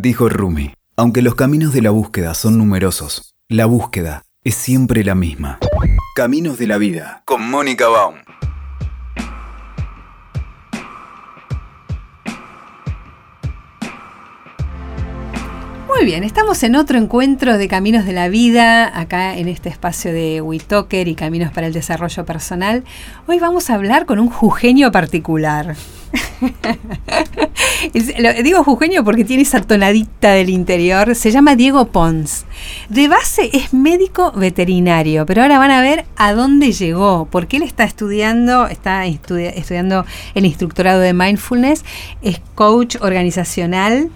Dijo Rumi, aunque los caminos de la búsqueda son numerosos, la búsqueda es siempre la misma. Caminos de la vida, con Mónica Baum. Muy bien, estamos en otro encuentro de Caminos de la Vida, acá en este espacio de WeToker y Caminos para el Desarrollo Personal. Hoy vamos a hablar con un jujeño particular. digo jujeño porque tiene esa tonadita del interior. Se llama Diego Pons. De base es médico veterinario, pero ahora van a ver a dónde llegó, porque él está estudiando, está estudiando el instructorado de mindfulness, es coach organizacional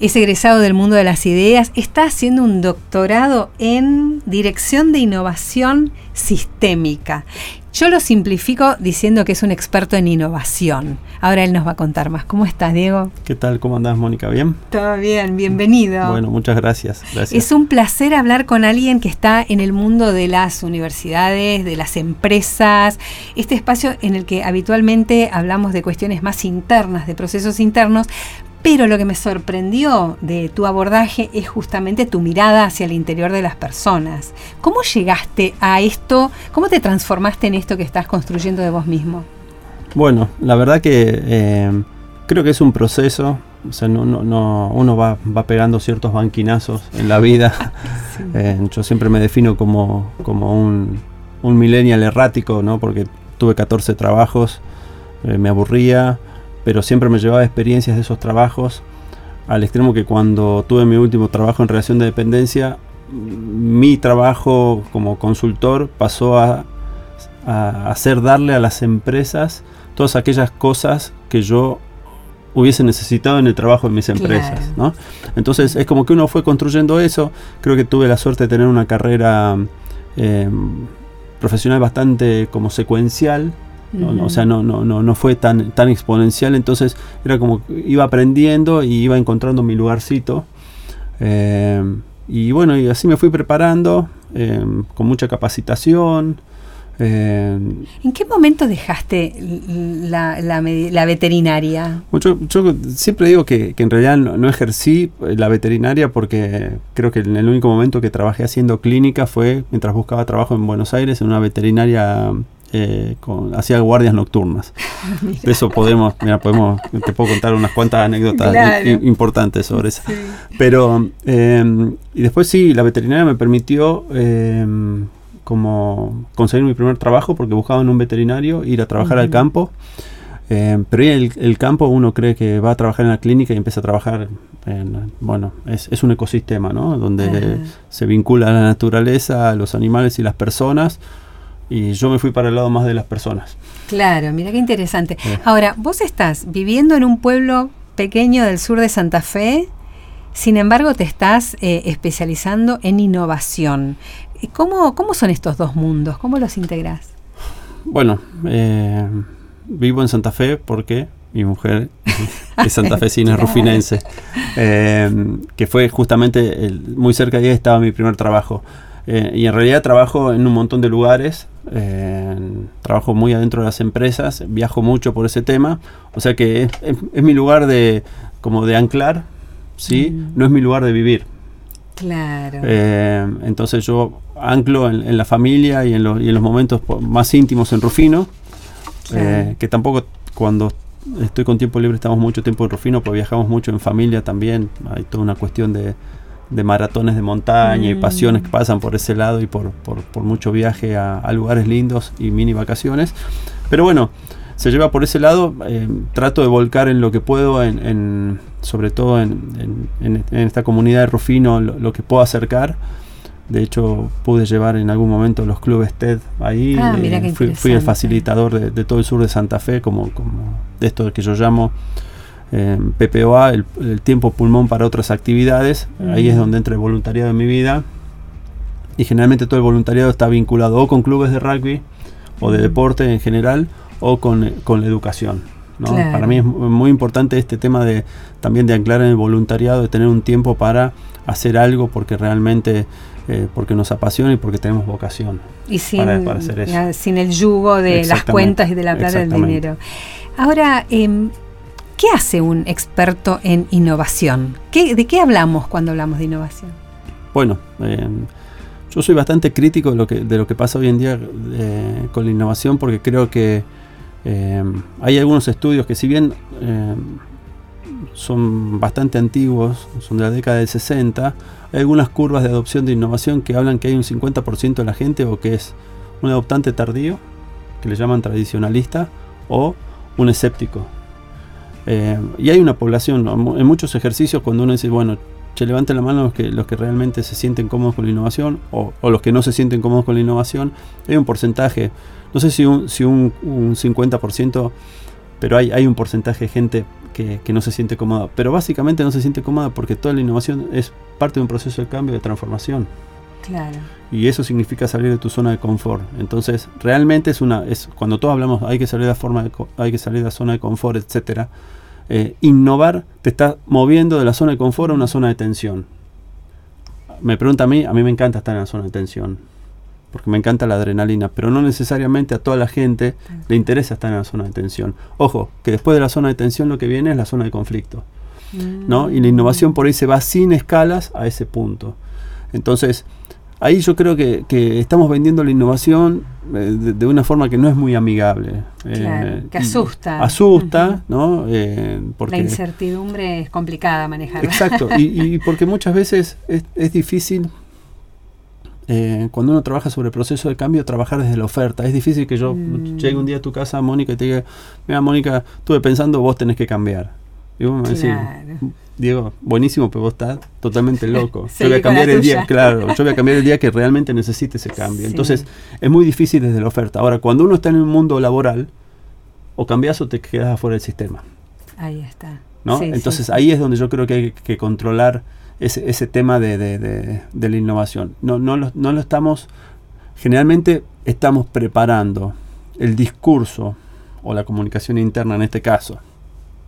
es egresado del mundo de las ideas, está haciendo un doctorado en dirección de innovación sistémica. Yo lo simplifico diciendo que es un experto en innovación. Ahora él nos va a contar más. ¿Cómo estás, Diego? ¿Qué tal? ¿Cómo andás, Mónica? ¿Bien? Todo bien, bienvenido. Bueno, muchas gracias. gracias. Es un placer hablar con alguien que está en el mundo de las universidades, de las empresas, este espacio en el que habitualmente hablamos de cuestiones más internas, de procesos internos, pero lo que me sorprendió de tu abordaje es justamente tu mirada hacia el interior de las personas. ¿Cómo llegaste a esto? ¿Cómo te transformaste en esto que estás construyendo de vos mismo? Bueno, la verdad que eh, creo que es un proceso. O sea, no, no, uno va, pegando ciertos banquinazos en la vida. Eh, yo siempre me defino como, como un, un millennial errático, ¿no? Porque tuve 14 trabajos, eh, me aburría, pero siempre me llevaba experiencias de esos trabajos al extremo que cuando tuve mi último trabajo en relación de dependencia, mi trabajo como consultor pasó a, hacer darle a las empresas todas aquellas cosas que yo hubiese necesitado en el trabajo de mis empresas. ¿no? Entonces es como que uno fue construyendo eso. Creo que tuve la suerte de tener una carrera eh, profesional bastante como secuencial, o sea, no, no, no, no fue tan, tan exponencial, entonces era como iba aprendiendo y iba encontrando mi lugarcito. Eh, y bueno, y así me fui preparando eh, con mucha capacitación. Eh, ¿En qué momento dejaste la, la, veterinaria? Yo, yo, siempre digo que, que en realidad no, no, ejercí la veterinaria porque creo que en el único momento que trabajé haciendo clínica fue mientras buscaba trabajo en Buenos Aires en una veterinaria eh, con, hacía guardias nocturnas. De eso podemos, mira, podemos, te puedo contar unas cuantas anécdotas importantes sobre eso. Pero, em, y después sí, la veterinaria me permitió em, como conseguir mi primer trabajo porque buscaba en un veterinario ir a trabajar al campo. Em, pero el, el, campo uno cree que va a trabajar en la clínica y empieza a trabajar en, bueno, es, es un ecosistema, ¿no? Donde se vincula la naturaleza, los animales y las personas y yo me fui para el lado más de las personas. Claro, mira qué interesante. Ahora, vos estás viviendo en un pueblo pequeño del sur de Santa Fe, sin embargo te estás eh, especializando en innovación. ¿Cómo, ¿Cómo son estos dos mundos? ¿Cómo los integras? Bueno, eh, vivo en Santa Fe porque mi mujer es santafesina, es rufinense, eh, que fue justamente muy cerca de ahí estaba mi primer trabajo. Y en realidad trabajo en un montón de lugares, trabajo muy adentro de las empresas, viajo mucho por ese tema, o sea que es, mi lugar de como de anclar, ¿sí? Mm. No es mi lugar de vivir. Claro. Eh, entonces yo anclo en, la familia y en, los momentos más íntimos en Rufino, eh, que tampoco cuando estoy con tiempo libre estamos mucho tiempo en Rufino, pues viajamos mucho en familia también, hay toda una cuestión de, de maratones de montaña y mm. pasiones que pasan por ese lado y por, por, mucho viaje a, lugares lindos y mini vacaciones. Pero bueno, se lleva por ese lado, eh, trato de volcar en lo que puedo, en, sobre todo en, en, esta comunidad de Rufino, lo, que puedo acercar. De hecho, pude llevar en algún momento los clubes TED ahí. Ah, eh, fui, el facilitador de, de, todo el sur de Santa Fe, como, como de esto que yo llamo PPOA, el, tiempo pulmón para otras actividades. Ahí es donde entra el voluntariado en mi vida. Y generalmente todo el voluntariado está vinculado o con clubes de rugby o de deporte en general o con, la educación. Para mí es muy importante este tema de también de anclar en el voluntariado, de tener un tiempo para hacer algo porque realmente eh, porque nos apasiona y porque tenemos vocación y sin, para, hacer eso. sin el yugo de las cuentas y de la plata del dinero. Ahora, eh, ¿Qué hace un experto en innovación? ¿De qué hablamos cuando hablamos de innovación? Bueno, eh, yo soy bastante crítico de lo que, de lo que pasa hoy en día eh, con la innovación porque creo que eh, hay algunos estudios que si bien son bastante antiguos, son de la década del 60, hay algunas curvas de adopción de innovación que hablan que hay un 50% de la gente o que es un adoptante tardío, que le llaman tradicionalista, o un escéptico. Y hay una población, en muchos ejercicios cuando uno dice, bueno, che, levanten la mano los que, los que realmente se sienten cómodos con la innovación o, los que no se sienten cómodos con la innovación. Hay un porcentaje, no sé si un, si un, 50%, pero hay, hay un porcentaje de gente que, no se siente cómoda. Pero básicamente no se siente cómoda porque toda la innovación es parte de un proceso de cambio, de transformación. Claro. Y eso significa salir de tu zona de confort. Entonces, realmente es una es cuando todos hablamos hay que salir de la forma de, hay que salir de la zona de confort, etcétera eh, innovar te está moviendo de la zona de confort a una zona de tensión. Me pregunta a mí, a mí me encanta estar en la zona de tensión, porque me encanta la adrenalina, pero no necesariamente a toda la gente le interesa estar en la zona de tensión. Ojo, que después de la zona de tensión lo que viene es la zona de conflicto. ¿no? Y la innovación por ahí se va sin escalas a ese punto. Entonces, ahí yo creo que, estamos vendiendo la innovación eh, de, una forma que no es muy amigable. Eh, que asusta. Asusta, ¿no? Eh, porque, la incertidumbre es complicada manejar. Exacto, y, porque muchas veces es, difícil, cuando uno trabaja sobre el proceso de cambio, trabajar desde la oferta. Es difícil que yo mm. llegue un día a tu casa, Mónica, y te diga, mira, Mónica, estuve pensando, vos tenés que cambiar. Y vos me decís, Diego, buenísimo, pero vos estás totalmente loco. yo voy a cambiar el día, claro, yo voy a cambiar el día que realmente necesite ese cambio. Entonces, es muy difícil desde la oferta. Ahora, cuando uno está en un mundo laboral, o cambias o te quedas afuera del sistema. Ahí está. ¿no? Entonces, ahí es donde yo creo que hay que controlar ese, ese tema de, de, de, la innovación. No, no, lo, no lo estamos, generalmente estamos preparando el discurso o la comunicación interna en este caso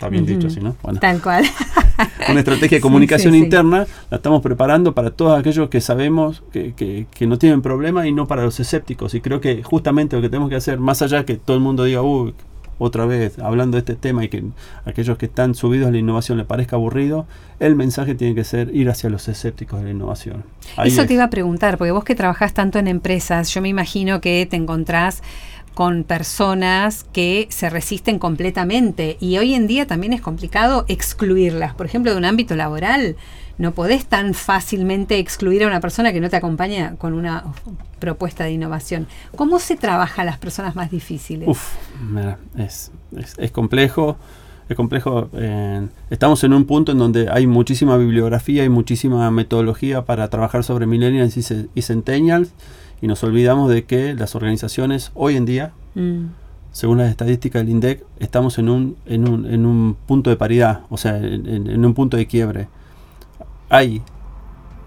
Está bien dicho así, ¿no? Tal cual. una estrategia de comunicación interna la estamos preparando para todos aquellos que sabemos que, que, no tienen problema y no para los escépticos. Y creo que justamente lo que tenemos que hacer, más allá que todo el mundo diga, uy, otra vez hablando de este tema y que aquellos que están subidos a la innovación le parezca aburrido, el mensaje tiene que ser ir hacia los escépticos de la innovación. Eso te iba a preguntar, porque vos que trabajás tanto en empresas, yo me imagino que te encontrás con personas que se resisten completamente y hoy en día también es complicado excluirlas. Por ejemplo, de un ámbito laboral, no podés tan fácilmente excluir a una persona que no te acompaña con una propuesta de innovación. ¿Cómo se trabaja a las personas más difíciles? Uf, es, complejo. Es complejo. Eh, estamos en un punto en donde hay muchísima bibliografía y muchísima metodología para trabajar sobre millennials y, y centennials y nos olvidamos de que las organizaciones hoy en día, mm. según las estadísticas del INDEC, estamos en un, en un, en un punto de paridad, o sea, en, un punto de quiebre. Hay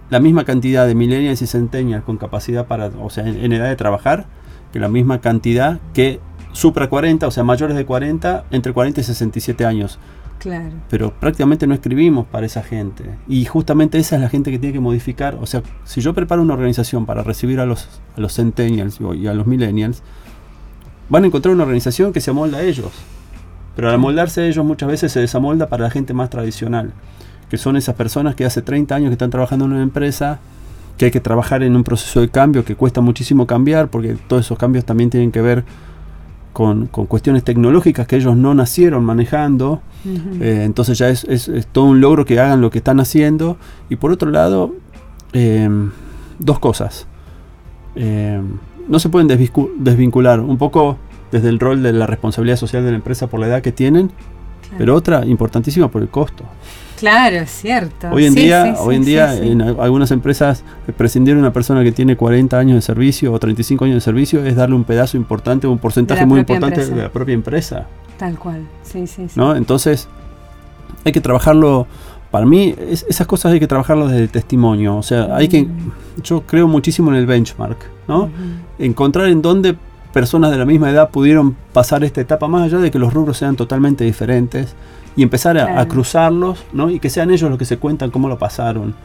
la misma cantidad de millennials y centennials con capacidad para, o sea, en, edad de trabajar, que la misma cantidad que supra 40, o sea, mayores de 40, entre 40 y 67 años. Pero prácticamente no escribimos para esa gente. Y justamente esa es la gente que tiene que modificar. O sea, si yo preparo una organización para recibir a los, a los centennials y a los millennials, van a encontrar una organización que se amolda a ellos. Pero al amoldarse a ellos muchas veces se desamolda para la gente más tradicional, que son esas personas que hace 30 años que están trabajando en una empresa, que hay que trabajar en un proceso de cambio que cuesta muchísimo cambiar, porque todos esos cambios también tienen que ver con, cuestiones tecnológicas que ellos no nacieron manejando. Eh, entonces ya es, todo un logro que hagan lo que están haciendo. Y por otro lado, em, dos cosas. Em, no se pueden desvincular un poco desde el rol de la responsabilidad social de la empresa por la edad que tienen, pero otra importantísima por el costo. Claro, es cierto. Hoy en día, hoy en, día en algunas empresas eh, prescindir de una persona que tiene 40 años de servicio o 35 años de servicio es darle un pedazo importante, un porcentaje muy importante de la propia empresa. Tal cual, sí, sí, sí. ¿No? Entonces, hay que trabajarlo, para mí, esas cosas hay que trabajarlo desde el testimonio. O sea, hay que, mm. yo creo muchísimo en el benchmark, ¿no? Encontrar en dónde personas de la misma edad pudieron pasar esta etapa, más allá de que los rubros sean totalmente diferentes y empezar a, cruzarlos, ¿no? Y que sean ellos los que se cuentan cómo lo pasaron.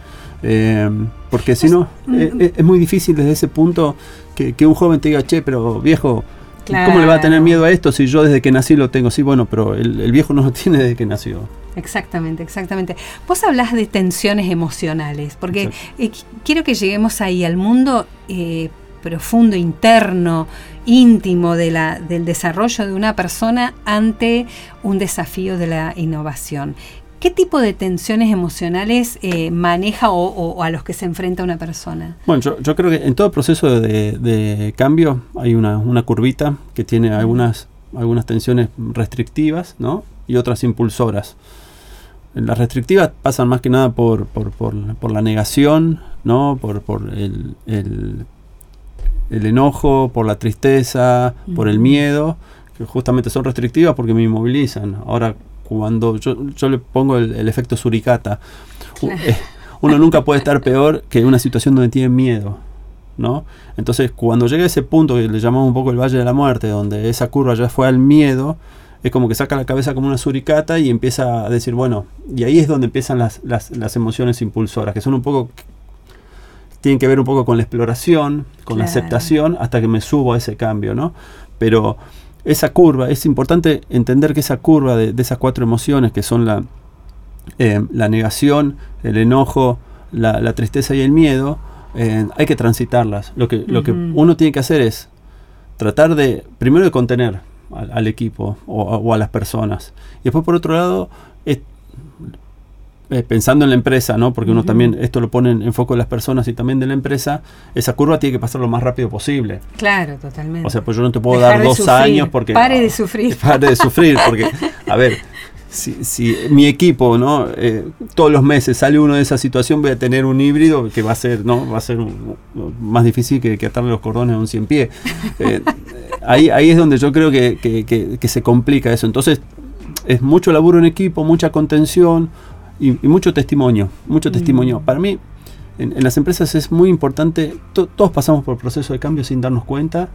Eh, porque si no, eh, eh, es, muy difícil desde ese punto que, un joven te diga, che, pero viejo, ¿cómo le va a tener miedo a esto si yo desde que nací lo tengo? Sí, bueno, pero el, viejo no lo tiene desde que nació. Exactamente, exactamente. Vos hablas de tensiones emocionales, porque eh, quiero que lleguemos ahí al mundo eh, profundo, interno, íntimo de la, del desarrollo de una persona ante un desafío de la innovación. ¿Qué tipo de tensiones emocionales eh, maneja o, a los que se enfrenta una persona? Bueno, yo, creo que en todo proceso de, cambio hay una, curvita que tiene algunas, algunas tensiones restrictivas ¿no? y otras impulsoras. Las restrictivas pasan más que nada por, por, la negación, ¿no? por, el, el, enojo, por la tristeza, por el miedo, que justamente son restrictivas porque me inmovilizan. Ahora, cuando yo, yo le pongo el, efecto suricata. Eh, uno nunca puede estar peor que en una situación donde tiene miedo. ¿no? Entonces, cuando llega a ese punto que le llamamos un poco el Valle de la Muerte, donde esa curva ya fue al miedo, es como que saca la cabeza como una suricata y empieza a decir, bueno, y ahí es donde empiezan las, las, las emociones impulsoras, que son un poco, tienen que ver un poco con la exploración, con la aceptación, hasta que me subo a ese cambio, ¿no? Pero esa curva, es importante entender que esa curva de, esas cuatro emociones, que son la, eh, la negación, el enojo, la, tristeza y el miedo, eh, hay que transitarlas. Lo que, lo que uno tiene que hacer es tratar de, primero de contener al, equipo o, a las personas. Y después, por otro lado, es, eh, pensando en la empresa, ¿no? Porque uno también, esto lo pone en, foco de las personas y también de la empresa, esa curva tiene que pasar lo más rápido posible. Claro, totalmente. O sea, pues yo no te puedo dar dos años porque... Pare de sufrir. Pare de sufrir, porque, a ver, si, si mi equipo, ¿no? Eh, todos los meses sale uno de esa situación, voy a tener un híbrido que va a ser, ¿no? Va a ser más difícil que, atarle los cordones a un cien pie. Eh, ahí, ahí es donde yo creo que, que se complica eso. Entonces, es mucho laburo en equipo, mucha contención, y, mucho testimonio, mucho testimonio. Mm. Para mí, en, las empresas es muy importante, todos pasamos por el proceso de cambio sin darnos cuenta.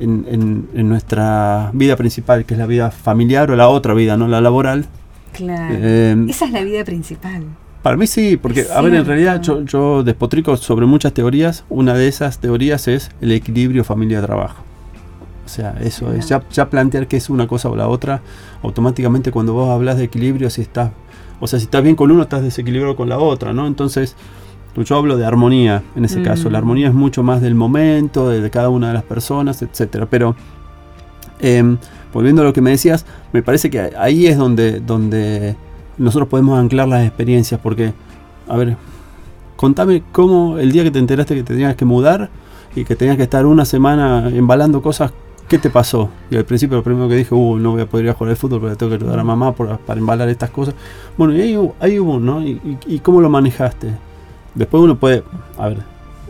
En, nuestra vida principal, que es la vida familiar o la otra vida, no la laboral. Claro. Eh, Esa es la vida principal. Para mí sí, porque, a ver, en realidad yo, yo despotrico sobre muchas teorías. Una de esas teorías es el equilibrio familia-trabajo. O sea, eso es, ya, ya plantear que es una cosa o la otra, automáticamente cuando vos hablas de equilibrio, si estás o sea, si estás bien con uno, estás desequilibrado con la otra, ¿no? Entonces, yo hablo de armonía en ese caso. La mm. armonía es mucho más del momento, de, cada una de las personas, etcétera. Pero, em, volviendo a lo que me decías, me parece que ahí es donde, donde nosotros podemos anclar las experiencias, porque, a ver, contame cómo el día que te enteraste que te tenías que mudar y que tenías que estar una semana embalando cosas, ¿qué te pasó? Y al principio lo primero que dije, uh, no voy a poder ir a jugar al fútbol porque tengo que ayudar a mamá para embalar estas cosas. Bueno, y ahí, hubo, ¿no? ¿Y, cómo lo manejaste? Después uno puede, a ver,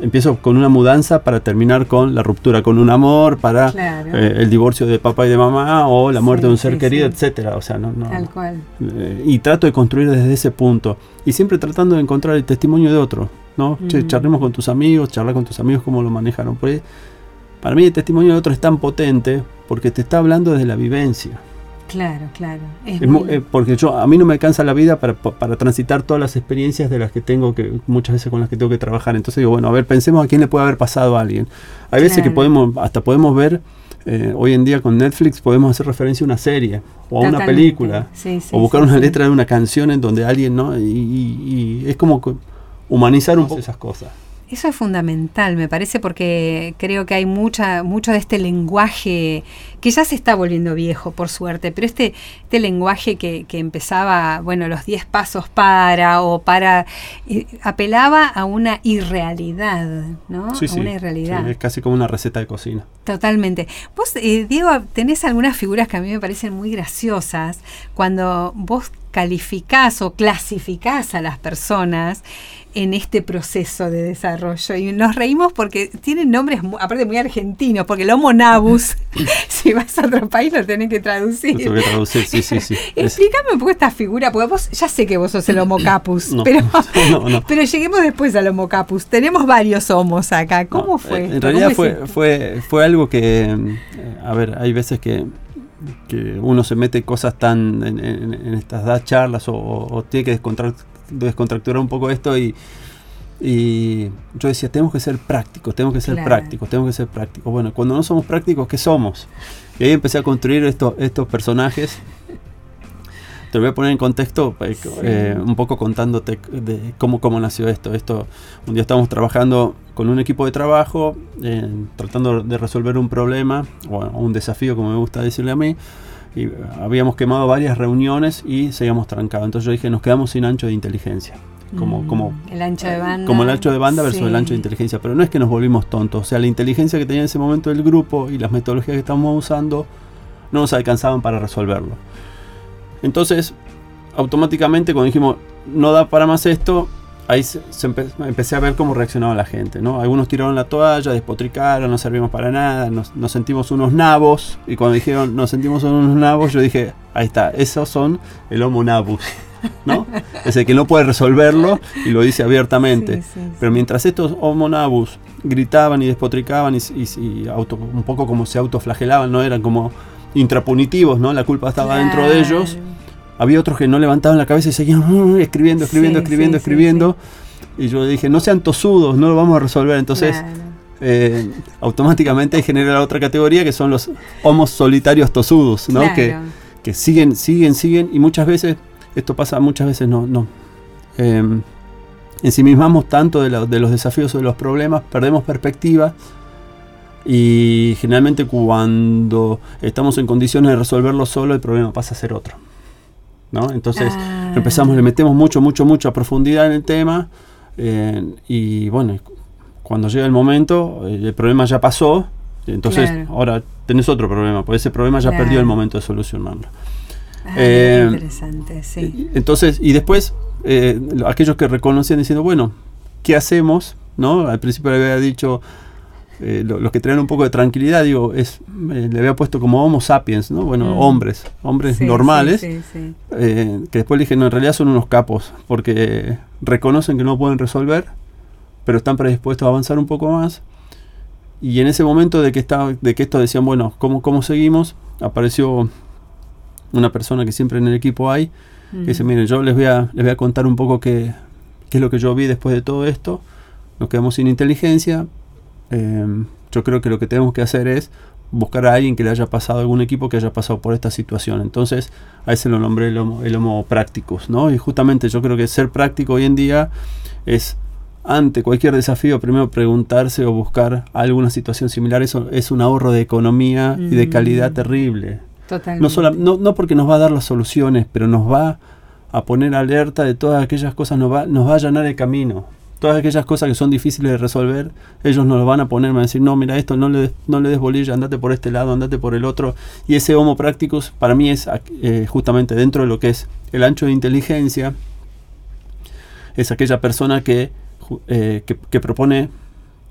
empiezo con una mudanza para terminar con la ruptura con un amor, para eh, el divorcio de papá y de mamá o la muerte de un ser querido, etcétera. O sea, no, no Tal cual. Eh, y trato de construir desde ese punto y siempre tratando de encontrar el testimonio de otro, ¿no? Mm. charlemos con tus amigos, charlar con tus amigos cómo lo manejaron. Pues para mí el testimonio de otro es tan potente porque te está hablando desde la vivencia. Claro, claro. Eh, porque yo a mí no me alcanza la vida para, transitar todas las experiencias de las que tengo que muchas veces con las que tengo que trabajar. Entonces digo, bueno, a ver, pensemos a quién le puede haber pasado a alguien. Hay veces que podemos hasta podemos ver eh, hoy en día con Netflix podemos hacer referencia a una serie o a una película o buscar una letra de una canción en donde alguien, ¿no? Y, y es como humanizar un poco esas cosas. Eso es fundamental, me parece, porque creo que hay mucha, mucho de este lenguaje que ya se está volviendo viejo, por suerte, pero este, este lenguaje que, empezaba, bueno, los 10 pasos para o para, eh, apelaba a una irrealidad, ¿no? Sí, a una irrealidad. es casi como una receta de cocina. Totalmente. Vos, eh, Diego, tenés algunas figuras que a mí me parecen muy graciosas cuando vos calificás o clasificás a las personas en este proceso de desarrollo. Y nos reímos porque tienen nombres, aparte muy argentinos, porque el Homo nabus, si vas a otro país lo tenés que traducir. Lo que traducir, sí, sí, sí. Explícame un poco esta figura, porque vos, ya sé que vos sos el Homo capus, pero, pero lleguemos después al Homo capus. Tenemos varios homos acá. ¿Cómo fue? En realidad fue, fue, fue algo que, eh, a ver, hay veces que que uno se mete cosas tan en, estas charlas o, o, tiene que descontracturar un poco esto y, Y yo decía, tenemos que ser prácticos, tenemos que ser Claro. prácticos, tenemos que ser prácticos. Bueno, cuando no somos prácticos, ¿qué somos? Y ahí empecé a construir estos, estos personajes. Te voy a poner en contexto, eh, Sí. eh, un poco contándote de cómo, cómo nació esto. esto. Un día estábamos trabajando con un equipo de trabajo, eh, tratando de resolver un problema, o un desafío, como me gusta decirle a mí. Y habíamos quemado varias reuniones y seguíamos trancados. Entonces yo dije, nos quedamos sin ancho de inteligencia. Como, Mm, como, el ancho de banda. como el ancho de banda versus Sí. el ancho de inteligencia. Pero no es que nos volvimos tontos. O sea, la inteligencia que tenía en ese momento el grupo y las metodologías que estábamos usando no nos alcanzaban para resolverlo. Entonces, automáticamente cuando dijimos, no da para más esto, ahí se, se empe- empecé a ver cómo reaccionaba la gente. ¿no? Algunos tiraron la toalla, despotricaron, no servimos para nada, nos, nos sentimos unos nabos. Y cuando dijeron, nos sentimos unos nabos, yo dije, ahí está, esos son el homo nabus. ¿no? Es el que no puede resolverlo y lo dice abiertamente. Sí, sí, sí. Pero mientras estos homo nabus gritaban y despotricaban y, y- y auto- un poco como se autoflagelaban, no eran como intrapunitivos, ¿no? La culpa estaba dentro de ellos. Había otros que no levantaban la cabeza y seguían escribiendo, escribiendo, Sí, escribiendo, sí, sí, escribiendo. Y yo dije, no sean tosudos, no lo vamos a resolver. Entonces, Claro. eh, automáticamente genera la otra categoría que son los homos solitarios tosudos, ¿no? Claro. Que, que siguen, siguen, siguen. Y muchas veces, esto pasa, muchas veces no. no eh, ensimismamos tanto de, la- de los desafíos o de los problemas, perdemos perspectiva. Y generalmente cuando estamos en condiciones de resolverlo solo, el problema pasa a ser otro. ¿No? Entonces Ah. empezamos, le metemos mucho, mucho, mucho a profundidad en el tema. eh, y bueno, cuando llega el momento, eh, el problema ya pasó. Entonces Claro. ahora tenés otro problema, porque ese problema ya Claro. perdió el momento de solucionarlo. Ah, eh, interesante, sí. Entonces, y después, eh, lo- aquellos que reconocían diciendo, bueno, ¿qué hacemos? ¿No? Al principio le había dicho, eh, lo- los que traen un poco de tranquilidad, digo, es, eh, le había puesto como Homo sapiens, ¿no? Bueno, Mm. hombres, hombres Sí, normales, sí, sí, sí. eh, que después le dije, no, en realidad son unos capos, porque reconocen que no pueden resolver, pero están predispuestos a avanzar un poco más. Y en ese momento de que, estaba, de que esto decían, bueno, ¿cómo, ¿cómo seguimos? Apareció una persona que siempre en el equipo hay, que dice, Mm. miren, yo les voy a, les voy a contar un poco qué, qué es lo que yo vi después de todo esto. Nos quedamos sin inteligencia. Eh, yo creo que lo que tenemos que hacer es buscar a alguien que le haya pasado, algún equipo que haya pasado por esta situación. Entonces, a ese lo nombré el homo, el homo practicus, ¿no? Y justamente yo creo que ser práctico hoy en día es, ante cualquier desafío, primero preguntarse o buscar alguna situación similar. Eso es un ahorro de economía y de calidad terrible. Totalmente. No, sola- no, no porque nos va a dar las soluciones, pero nos va a poner alerta de todas aquellas cosas, nos va, nos va a allanar el camino. Todas aquellas cosas que son difíciles de resolver, ellos nos lo van a poner, van a decir, no, mira esto, no le, des- no le bolilla, andate por este lado, andate por el otro. Y ese Homo Practicus para mí es eh, justamente dentro de lo que es el ancho de inteligencia, es aquella persona que, eh, que, propone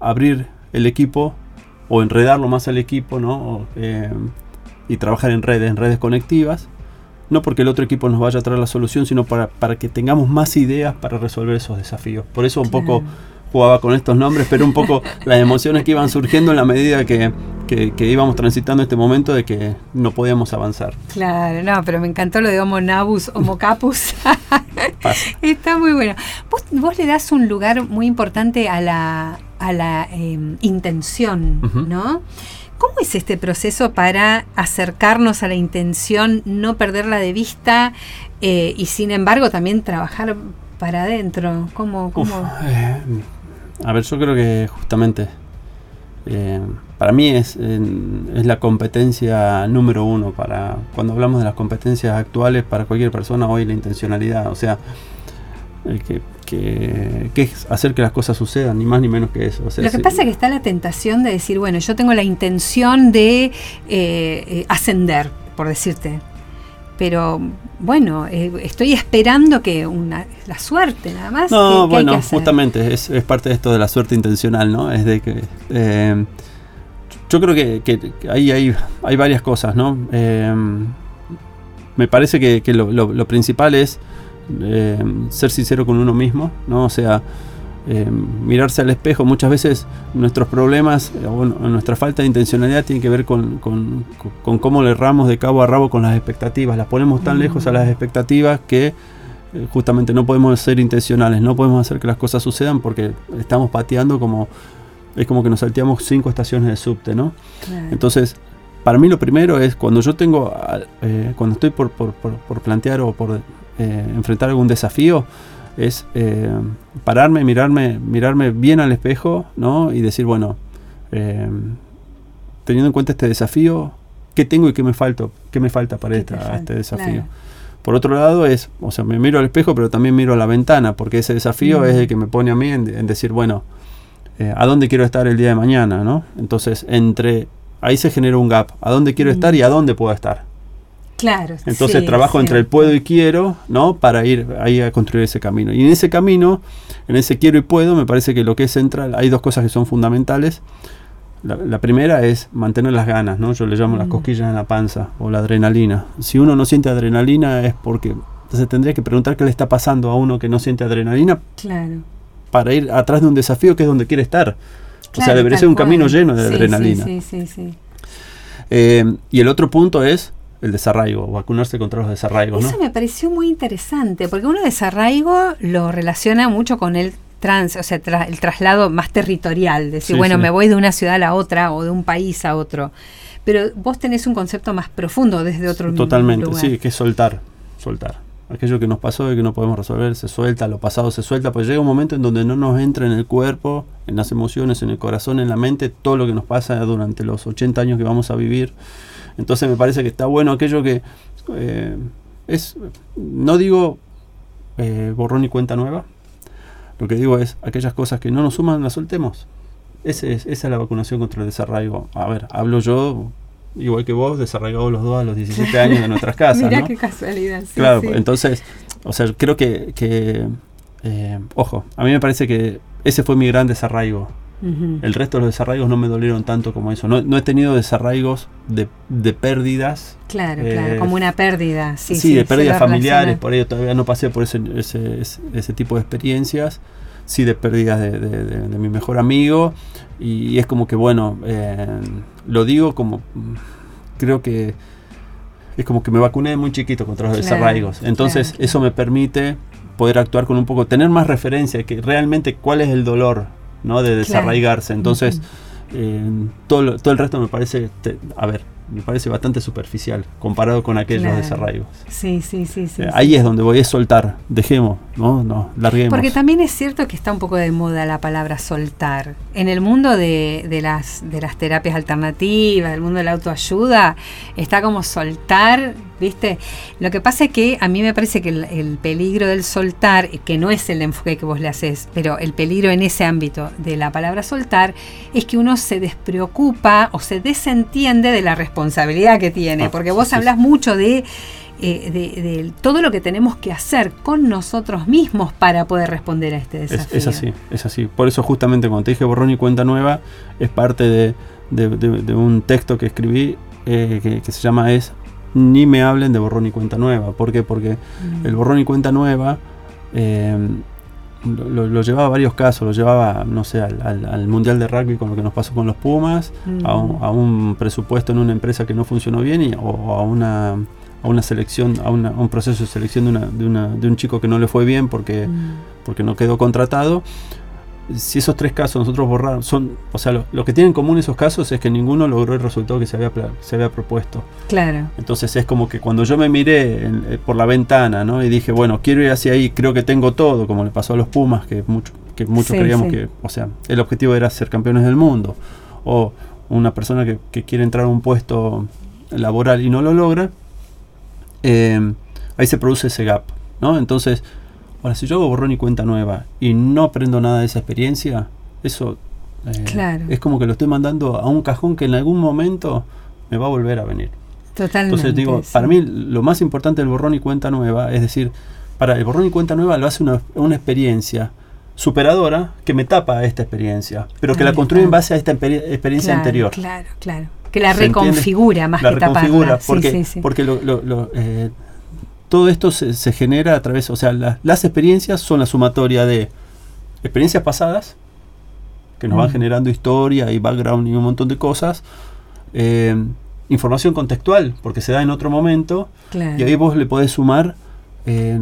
abrir el equipo o enredarlo más al equipo, ¿no? Eh, y trabajar en redes, en redes conectivas. No porque el otro equipo nos vaya a traer la solución, sino para, para que tengamos más ideas para resolver esos desafíos. Por eso un poco jugaba con estos nombres, pero un poco las emociones que iban surgiendo en la medida que, que- que íbamos transitando este momento de que no podíamos avanzar. Claro, no, pero me encantó lo de Homo Nabus, Homo Capus. Está muy bueno. Vos, vos le das un lugar muy importante a la, a la eh, intención. ¿no? ¿Cómo es este proceso para acercarnos a la intención, no perderla de vista eh, y sin embargo también trabajar para adentro? ¿Cómo, cómo? eh, a ver, yo creo que justamente eh, para mí es, es la competencia número uno para cuando hablamos de las competencias actuales para cualquier persona hoy la intencionalidad, o sea, que, que- que es hacer que las cosas sucedan, ni más ni menos que eso. o sea, Lo que pasa es que está la tentación de decir, bueno, yo tengo la intención de eh, eh, ascender, por decirte. Pero bueno, eh, estoy esperando que una, la suerte nada más. No, ¿Qué- qué hay bueno, hacer? justamente es, es parte de esto de la suerte intencional, ¿no? Es de que eh, yo creo que, que- ahí hay, hay varias cosas, ¿no? Eh, me parece que, que lo, lo- lo principal es eh, ser sincero con uno mismo, ¿no? O sea, eh, mirarse al espejo. Muchas veces nuestros problemas eh, o nuestra falta de intencionalidad tiene que ver con, con- con cómo le erramos de cabo a rabo con las expectativas. Las ponemos tan lejos a las expectativas que eh, justamente no podemos ser intencionales, no podemos hacer que las cosas sucedan porque estamos pateando como, es como que nos salteamos cinco estaciones de subte, ¿no? Entonces, para mí lo primero es cuando yo tengo, cuando estoy por, por, por, plantear o por eh, enfrentar algún desafío, es pararme, mirarme, mirarme bien al espejo, ¿no? Y decir, bueno, teniendo en cuenta este desafío, ¿qué tengo y qué me falta, qué me falta para este desafío? Por otro lado es, o sea, me miro al espejo, pero también miro a la ventana, porque ese desafío es el que me pone a mí en, decir, bueno, eh, ¿a dónde quiero estar el día de mañana? ¿no? Entonces, entre, ahí se genera un gap, ¿a dónde quiero estar y a dónde puedo estar? Claro. Entonces trabajo entre el puedo y quiero, ¿no? Para ir ahí a construir ese camino. Y en ese camino, en ese quiero y puedo, me parece que lo que es central, hay dos cosas que son fundamentales. La, primera es mantener las ganas, ¿no? Yo le llamo las mm. cosquillas en la panza o la adrenalina. Si uno no siente adrenalina es porque se tendría que preguntar qué le está pasando a uno que no siente adrenalina. Claro. Para ir atrás de un desafío que es donde quiere estar. o sea, debería ser un camino lleno de adrenalina. Sí, sí, sí. Eh, y el otro punto es el desarraigo, vacunarse contra los desarraigos. Eso me pareció muy interesante, porque uno desarraigo lo relaciona mucho con el trans, o sea, el traslado más territorial, decir, bueno, me voy de una ciudad a la otra o de un país a otro. Pero vos tenés un concepto más profundo desde otro Totalmente, sí, que es soltar, soltar. Aquello que nos pasó y que no podemos resolver se suelta, lo pasado se suelta, pues llega un momento en donde no nos entra en el cuerpo, en las emociones, en el corazón, en la mente, todo lo que nos pasa durante los 80 años que vamos a vivir. Entonces me parece que está bueno aquello que eh, es, no digo eh, borrón y cuenta nueva, lo que digo es, aquellas cosas que no nos suman, las soltemos. Ese es, esa es la vacunación contra el desarraigo. A ver, hablo yo, igual que vos, desarraigados los dos a los 17 años de nuestras casas. Mira qué casualidad. claro, entonces, o sea, creo que, que eh, ojo, a mí me parece que ese fue mi gran desarraigo. El resto de los desarraigos no me dolieron tanto como eso. No, he tenido desarraigos de, de pérdidas. Claro, claro, eh, como una pérdida. Sí, sí, de pérdidas familiares, por ello todavía no pasé por ese, ese, ese, tipo de experiencias. Sí, de pérdidas de, de, mi mejor amigo. Y, es como que, bueno, eh, lo digo como. Creo que es como que me vacuné muy chiquito contra los desarraigos. Entonces, eso me permite poder actuar con un poco, tener más referencia, que realmente cuál es el dolor ¿no? De desarraigarse. Entonces, eh, todo, todo el resto me parece, a ver, me parece bastante superficial comparado con aquellos desarraigos. Sí, sí, sí, sí, eh, Ahí es donde voy a soltar, dejemos, ¿no? No, larguemos. Porque también es cierto que está un poco de moda la palabra soltar. En el mundo de, de, las, de las terapias alternativas, el mundo de la autoayuda, está como soltar ¿viste? Lo que pasa es que a mí me parece que el, peligro del soltar, que no es el enfoque que vos le haces, pero el peligro en ese ámbito de la palabra soltar, es que uno se despreocupa o se desentiende de la responsabilidad que tiene, ah, porque vos hablas mucho de... Eh, de, todo lo que tenemos que hacer con nosotros mismos para poder responder a este desafío. Es, así, es así. Por eso justamente cuando te dije borrón y cuenta nueva, es parte de, un texto que escribí eh, que, que, se llama Es ni me hablen de borrón y cuenta nueva. ¿Por qué? Porque mm. el borrón y cuenta nueva eh, lo, llevaba a varios casos, lo llevaba, no sé, al, Mundial de Rugby con lo que nos pasó con los Pumas, mm. a, un, presupuesto en una empresa que no funcionó bien y, o a una, a una selección, a, un proceso de selección de, una, de, una, de, un chico que no le fue bien porque, mm. porque no quedó contratado si esos tres casos nosotros borraron, son, o sea, lo, que tienen en común esos casos es que ninguno logró el resultado que se había, se había propuesto. Claro. Entonces es como que cuando yo me miré eh, por la ventana, ¿no? Y dije, bueno, quiero ir hacia ahí, creo que tengo todo, como le pasó a los Pumas, que, mucho, que muchos creíamos que, o sea, el objetivo era ser campeones del mundo. O una persona que, quiere entrar a un puesto laboral y no lo logra, eh, ahí se produce ese gap, ¿no? Entonces Ahora, si yo hago borrón y cuenta nueva y no aprendo nada de esa experiencia, eso eh, es como que lo estoy mandando a un cajón que en algún momento me va a volver a venir. Totalmente. Entonces digo, para mí lo más importante del borrón y cuenta nueva, es decir, para el borrón y cuenta nueva lo hace una, una experiencia superadora que me tapa esta experiencia, pero que la construye en base a esta experiencia anterior. Claro, claro. Que la reconfigura más la que reconfigura, Porque, porque lo, lo, eh, todo esto se, genera a través, o sea, las experiencias son la sumatoria de experiencias pasadas, que nos van generando historia y background y un montón de cosas, eh, información contextual, porque se da en otro momento, y ahí vos le podés sumar eh,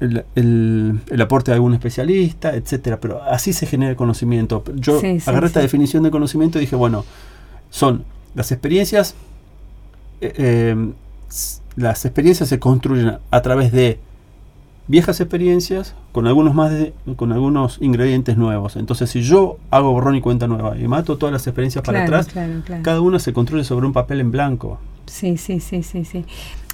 el, aporte de algún especialista, etcétera, pero así se genera el conocimiento. Yo agarré esta definición de conocimiento y dije, bueno, son las experiencias, eh, las experiencias se construyen a través de viejas experiencias con algunos más con algunos ingredientes nuevos. Entonces, si yo hago borrón y cuenta nueva y mato todas las experiencias para atrás, cada una se construye sobre un papel en blanco. Sí, sí, sí, sí, sí.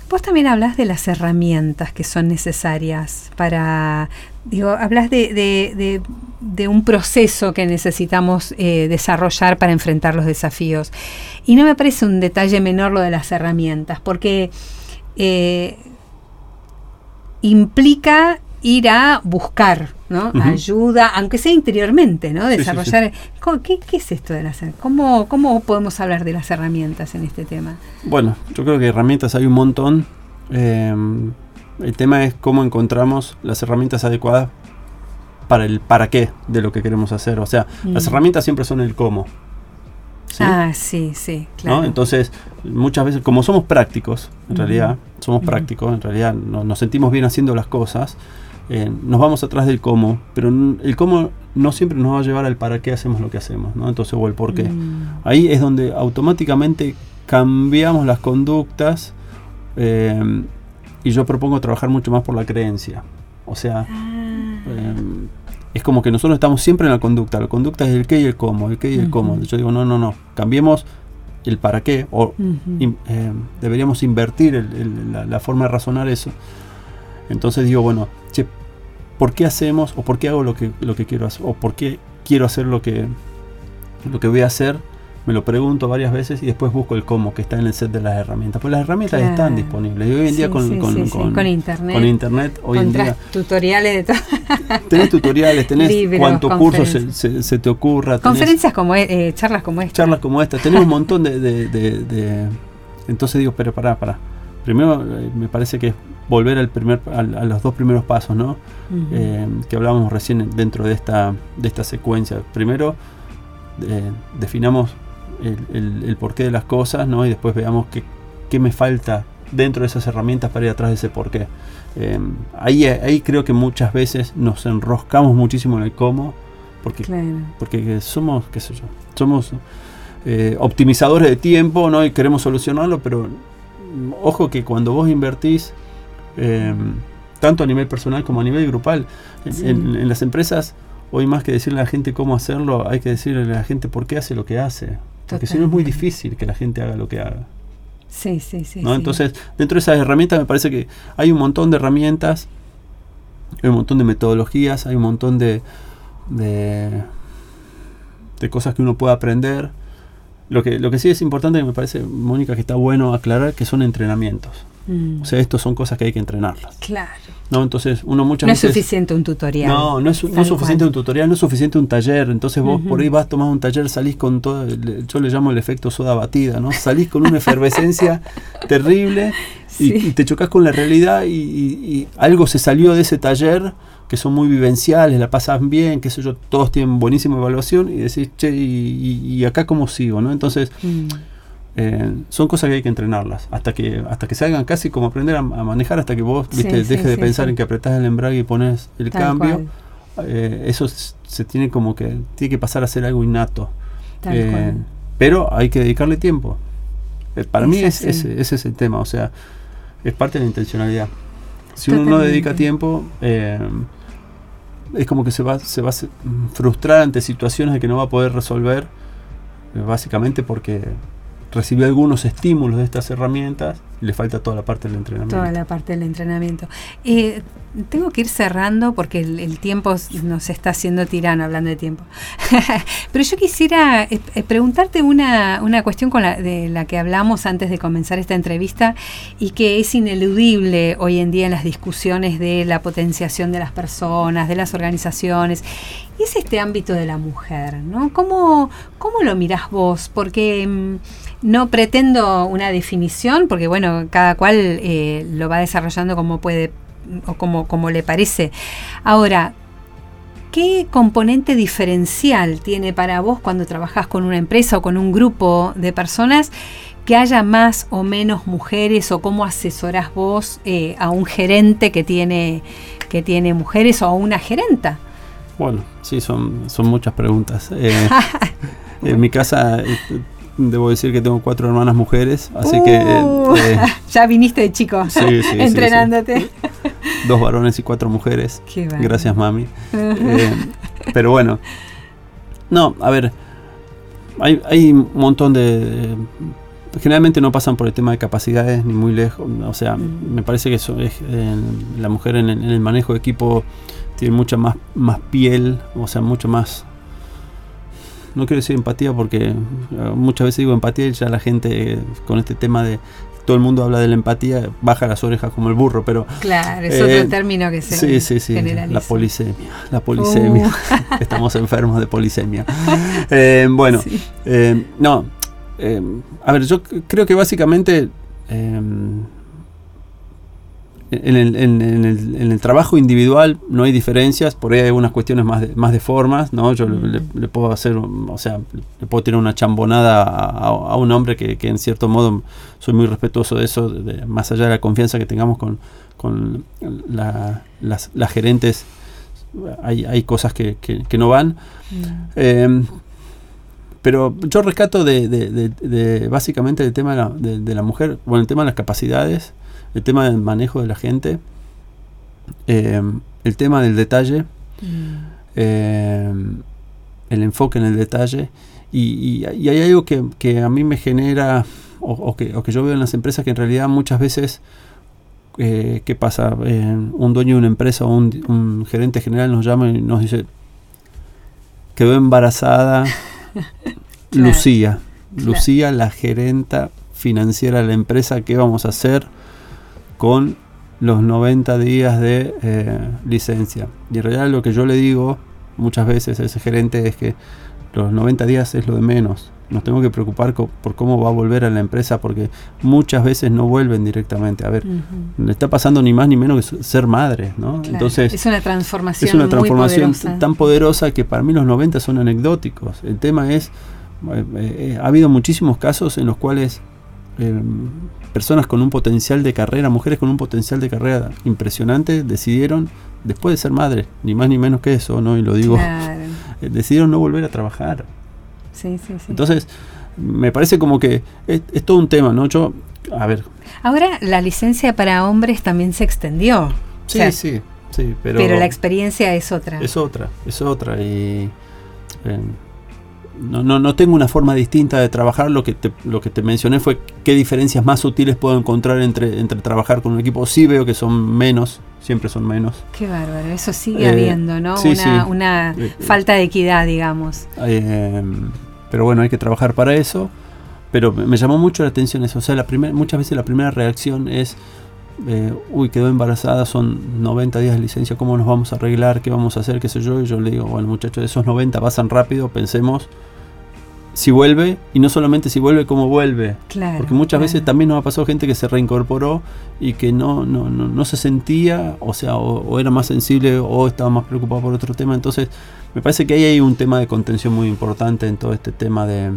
Vos también hablas de las herramientas que son necesarias para, digo, hablas de, de, un proceso que necesitamos eh, desarrollar para enfrentar los desafíos. Y no me parece un detalle menor lo de las herramientas, porque eh, implica ir a buscar ¿no? ayuda, aunque sea interiormente, ¿no? Desarrollar. ¿Qué, es esto de las ¿Cómo, ¿Cómo podemos hablar de las herramientas en este tema? Bueno, yo creo que herramientas hay un montón. Em, el tema es cómo encontramos las herramientas adecuadas para el para qué de lo que queremos hacer. O sea, las mm. herramientas siempre son el cómo. Ah, sí, sí, claro. Entonces, muchas veces, como somos prácticos, en realidad, somos prácticos, en realidad nos sentimos bien haciendo las cosas, eh, nos vamos atrás del cómo, pero el cómo no siempre nos va a llevar al para qué hacemos lo que hacemos, ¿no? Entonces, o el por qué. Mm. Ahí es donde automáticamente cambiamos las conductas eh, y yo propongo trabajar mucho más por la creencia. O sea, ah. eh, es como que nosotros estamos siempre en la conducta. La conducta es el qué y el cómo, el qué y el cómo. Yo digo, no, no, no, cambiemos el para qué, o deberíamos invertir la, forma de razonar eso. Entonces digo, bueno, che, por qué hacemos o por qué hago lo que, lo que quiero hacer o por qué quiero hacer lo que, lo que voy a hacer. Me lo pregunto varias veces y después busco el cómo que está en el set de las herramientas. Pues las herramientas están disponibles. Y hoy en día con, internet, con internet hoy en día, tutoriales de todo. tenés tutoriales, tenés cuántos cursos se, se, te ocurra. Conferencias como e, eh, charlas como esta. Charlas como esta. Tenés un montón de, de, Entonces digo, pero pará, pará. Primero eh, me parece que es volver al primer, a, los dos primeros pasos, ¿no? Eh, que hablábamos recién dentro de esta, de esta secuencia. Primero, eh, definamos el, porqué de las cosas, ¿no? Y después veamos qué, qué, me falta dentro de esas herramientas para ir atrás de ese porqué. Eh, ahí, ahí creo que muchas veces nos enroscamos muchísimo en el cómo, porque, porque somos, qué sé yo, somos optimizadores de tiempo, ¿no? Y queremos solucionarlo, pero ojo que cuando vos invertís Em, tanto a nivel personal como a nivel grupal. En, las empresas, hoy más que decirle a la gente cómo hacerlo, hay que decirle a la gente por qué hace lo que hace. Porque si no es muy difícil que la gente haga lo que haga. Sí, sí, sí, Entonces, dentro de esas herramientas me parece que hay un montón de herramientas, hay un montón de metodologías, hay un montón de, de, de cosas que uno puede aprender. Lo que, lo que sí es importante, me parece, Mónica, que está bueno aclarar que son entrenamientos. Mm. O sea, esto son cosas que hay que entrenarlas. Claro. ¿no? Entonces, uno muchas no es suficiente un tutorial. No, no es, suficiente un tutorial, no es suficiente un taller. Entonces, vos por ahí vas a tomar un taller, salís con todo, yo le llamo el efecto soda batida, ¿no? Salís con una efervescencia terrible y, te chocas con la realidad y, algo se salió de ese taller que son muy vivenciales, la pasan bien, qué sé yo, todos tienen buenísima evaluación y decís, che, y, acá cómo sigo, ¿no? Entonces. Mm. Eh, son cosas que hay que entrenarlas hasta que hasta que salgan casi como aprender a, manejar hasta que vos viste dejes de pensar en que apretás el embrague y pones el cambio eh, eso se tiene como que tiene que pasar a ser algo innato. Eh, pero hay que dedicarle tiempo. Para mí es, ese es el tema o sea es parte de la intencionalidad. Si uno no dedica tiempo es como que se va se va a frustrar ante situaciones de que no va a poder resolver básicamente porque recibió algunos estímulos de estas herramientas le falta toda la parte del entrenamiento. Toda la parte del entrenamiento. Tengo que ir cerrando porque el, tiempo nos está haciendo tirano hablando de tiempo. Pero yo quisiera eh, eh, preguntarte una, una cuestión con la, de la que hablamos antes de comenzar esta entrevista y que es ineludible hoy en día en las discusiones de la potenciación de las personas, de las organizaciones. Es este ámbito de la mujer, ¿no? ¿Cómo, cómo lo mirás vos? Porque mm, no pretendo una definición, porque bueno, cada cual eh, lo va desarrollando como puede o como, como le parece. Ahora, ¿qué componente diferencial tiene para vos cuando trabajás con una empresa o con un grupo de personas que haya más o menos mujeres o cómo asesorás vos eh, a un gerente que tiene que tiene mujeres o una gerenta? Bueno, sí, son, son muchas preguntas. Eh, en mi casa debo decir que tengo cuatro hermanas mujeres, así que... Uh, ya viniste de chico sí, sí, entrenándote. Dos varones y cuatro mujeres. Qué bueno. Gracias, mami. pero bueno, no, a ver, hay, hay un montón de, Generalmente no pasan por el tema de capacidades ni muy lejos. O sea, Mm. me parece que eso es, eh, la mujer en, el- en el manejo de equipo tiene mucha más, más piel, o sea, mucho más... No quiero decir empatía porque eh, muchas veces digo empatía y ya la gente eh, con este tema de... Todo el mundo habla de la empatía, baja las orejas como el burro, pero Claro, es Eh, otro término que se Sí, sí, sí. generaliza. La polisemia. La polisemia. Uh. Estamos enfermos de polisemia. Eh, bueno, Sí. eh, no. a ver, yo creo que básicamente en, el, en- en el- en el trabajo individual no hay diferencias, por ahí hay algunas cuestiones más de, más de formas, ¿no? Yo le, le- le puedo hacer, o sea, le puedo tirar una chambonada a, un hombre que, que en cierto modo soy muy respetuoso de eso, de- de- más allá de la confianza que tengamos con, con la- las, las gerentes, hay, hay cosas que, que- que no van. Eh, pero yo rescato de, de- de- de básicamente el tema de la, de- de la mujer, bueno, el tema de las capacidades, el tema del manejo de la gente, eh, el tema del detalle, Mm. eh, el enfoque en el detalle, y, y- y hay algo que, que a mí me genera, o, o que, o que yo veo en las empresas, que en realidad muchas veces, eh, ¿qué pasa? Eh, un dueño de una empresa o un, un gerente general nos llama y nos dice, quedó embarazada. Lucía. Claro. Lucía, la gerenta financiera de la empresa, ¿qué vamos a hacer con los 90 días de eh, licencia? Y en realidad lo que yo le digo muchas veces a ese gerente es que los 90 días es lo de menos. Nos tenemos que preocupar por cómo va a volver a la empresa porque muchas veces no vuelven directamente. A ver, le está pasando ni más ni menos que ser madre, ¿no? Claro, Entonces, es una transformación, es una muy transformación poderosa. tan poderosa que para mí los 90 son anecdóticos. El tema es, eh, eh, ha habido muchísimos casos en los cuales eh, personas con un potencial de carrera, mujeres con un potencial de carrera impresionante, decidieron, después de ser madre, ni más ni menos que eso, ¿no? Y lo digo, Claro. Decidieron no volver a trabajar. Sí, sí, sí. Entonces, me parece como que es, es todo un tema, ¿no? Yo, a ver, Ahora la licencia para hombres también se extendió. O sí, sea, sí, sí, pero... pero, la experiencia es otra. Es otra, es otra. Y eh, no, no, no tengo una forma distinta de trabajar. Lo que te, lo que te mencioné fue qué diferencias más sutiles puedo encontrar entre, entre trabajar con un equipo. Sí veo que son menos, siempre son menos. Qué bárbaro, eso sigue Eh, habiendo, ¿no? sí, una sí. una Eh, falta de equidad, digamos. Eh, pero bueno, hay que trabajar para eso. Pero me llamó mucho la atención eso. O sea, la primer, muchas veces la primera reacción es, eh, uy, quedó embarazada, son 90 días de licencia, ¿cómo nos vamos a arreglar? ¿Qué vamos a hacer? ¿Qué sé yo? Y yo le digo, bueno, muchachos, esos 90 pasan rápido, pensemos si vuelve, y no solamente si vuelve, cómo vuelve. Claro. Porque muchas claro. veces también nos ha pasado gente que se reincorporó y que no, no, no, no se sentía, o sea, o, o era más sensible o estaba más preocupado por otro tema. Entonces, me parece que ahí hay un tema de contención muy importante en todo este tema de,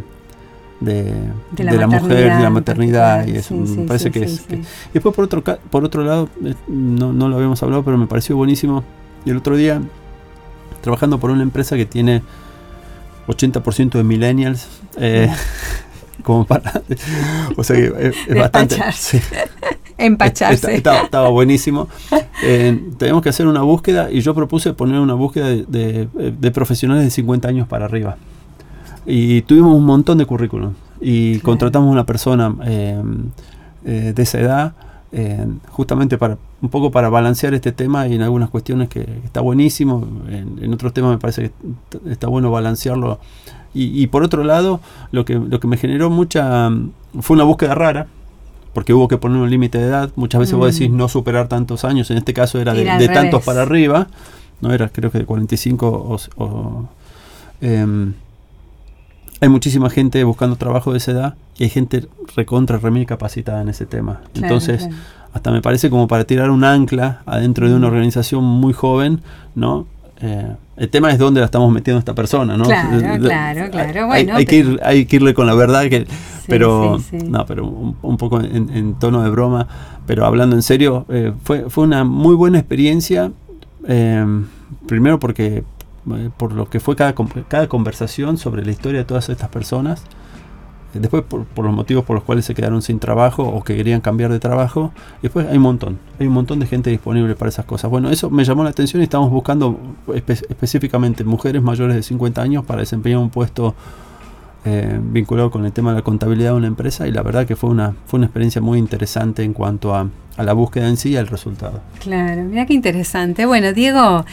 de, De la de la mujer, de la maternidad. Y eso Sí, me sí, parece sí, que es. sí. que- y después, por otro, por otro lado, eh, no, no lo habíamos hablado, pero me pareció buenísimo. Y el otro día, trabajando por una empresa que tiene 80% de millennials, eh, como para. o sea que es, es bastante. Empacharse. Estaba, estaba buenísimo. Eh, teníamos que hacer una búsqueda y yo propuse poner una búsqueda de, de- de profesionales de 50 años para arriba. Y tuvimos un montón de currículum. Y Claro. contratamos una persona eh, eh, de esa edad, eh, justamente para un poco para balancear este tema y en algunas cuestiones que está buenísimo. En, en otros temas me parece que está bueno balancearlo. Y, y por otro lado, lo que, lo que me generó mucha... Fue una búsqueda rara, porque hubo que poner un límite de edad. Muchas veces vos Mm. decís no superar tantos años, en este caso era de, tantos para arriba, no era creo que de 45 o... o, em, hay muchísima gente buscando trabajo de esa edad y hay gente recontra remil capacitada en ese tema. Claro, Entonces, claro. hasta me parece como para tirar un ancla adentro de una Mm. organización muy joven, ¿no? Eh, el tema es dónde la estamos metiendo a esta persona, ¿no? Claro, De- de- claro, claro, hay- bueno, hay, que ir, hay que irle con la verdad, que, Sí, pero sí, sí. no, pero un, un poco en, en tono de broma, pero hablando en serio, eh, fue, fue una muy buena experiencia primero porque eh, por lo que fue cada, cada conversación sobre la historia de todas estas personas, después por, los motivos por los cuales se quedaron sin trabajo o que querían cambiar de trabajo. Después hay un montón, hay un montón de gente disponible para esas cosas. Bueno, eso me llamó la atención y estamos buscando específicamente mujeres mayores de 50 años para desempeñar un puesto eh, vinculado con el tema de la contabilidad de una empresa y la verdad que fue una, fue una experiencia muy interesante en cuanto a, la búsqueda en sí y al resultado. Claro, mira qué interesante. Bueno, Diego,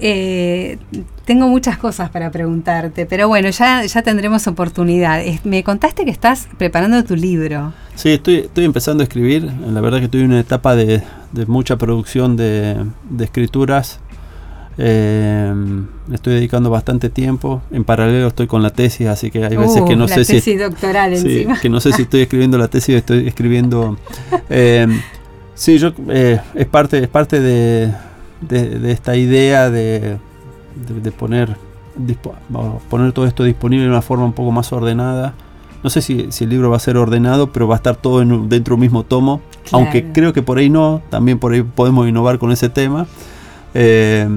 eh, tengo muchas cosas para preguntarte, pero bueno, ya, ya tendremos oportunidad. Me contaste que estás preparando tu libro. Sí, estoy, estoy empezando a escribir. La verdad que estoy en una etapa de, mucha producción de, de escrituras eh, estoy dedicando bastante tiempo. En paralelo estoy con la tesis, así que hay veces que uh, no sé si. doctoral encima. Que no sé si estoy escribiendo la tesis o estoy escribiendo. Eh, sí, yo eh, es parte, es parte de, de, esta idea de, de, poner, poner todo esto disponible de una forma un poco más ordenada. No sé si, si el libro va a ser ordenado, pero va a estar todo en, dentro de un mismo tomo. Aunque creo que por ahí no, también por ahí podemos innovar con ese tema. Eh,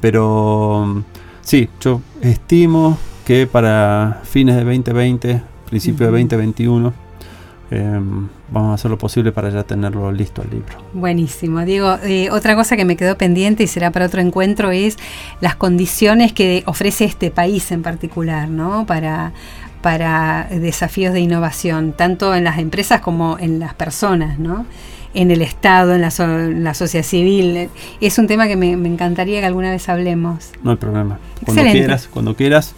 pero sí, yo estimo que para fines de 2020, principio de 2021, em, vamos a hacer lo posible para ya tenerlo listo el libro. Buenísimo. Diego, eh, otra cosa que me quedó pendiente y será para otro encuentro es las condiciones que ofrece este país en particular, ¿no? Para, para desafíos de innovación, tanto en las empresas como en las personas, ¿no? En el Estado, en la, sociedad civil. Es un tema que me, encantaría que alguna vez hablemos. No hay problema. Cuando quieras, cuando quieras,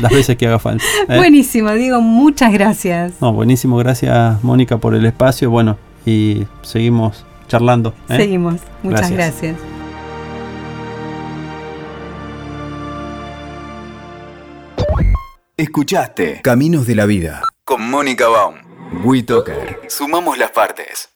las veces que haga falta. ¿eh? Buenísimo, digo, muchas gracias. No, buenísimo, gracias Mónica por el espacio. Bueno, y seguimos charlando. ¿eh? Seguimos, muchas gracias. Escuchaste Caminos de la Vida con Mónica Baum. WeToker. Sumamos las partes.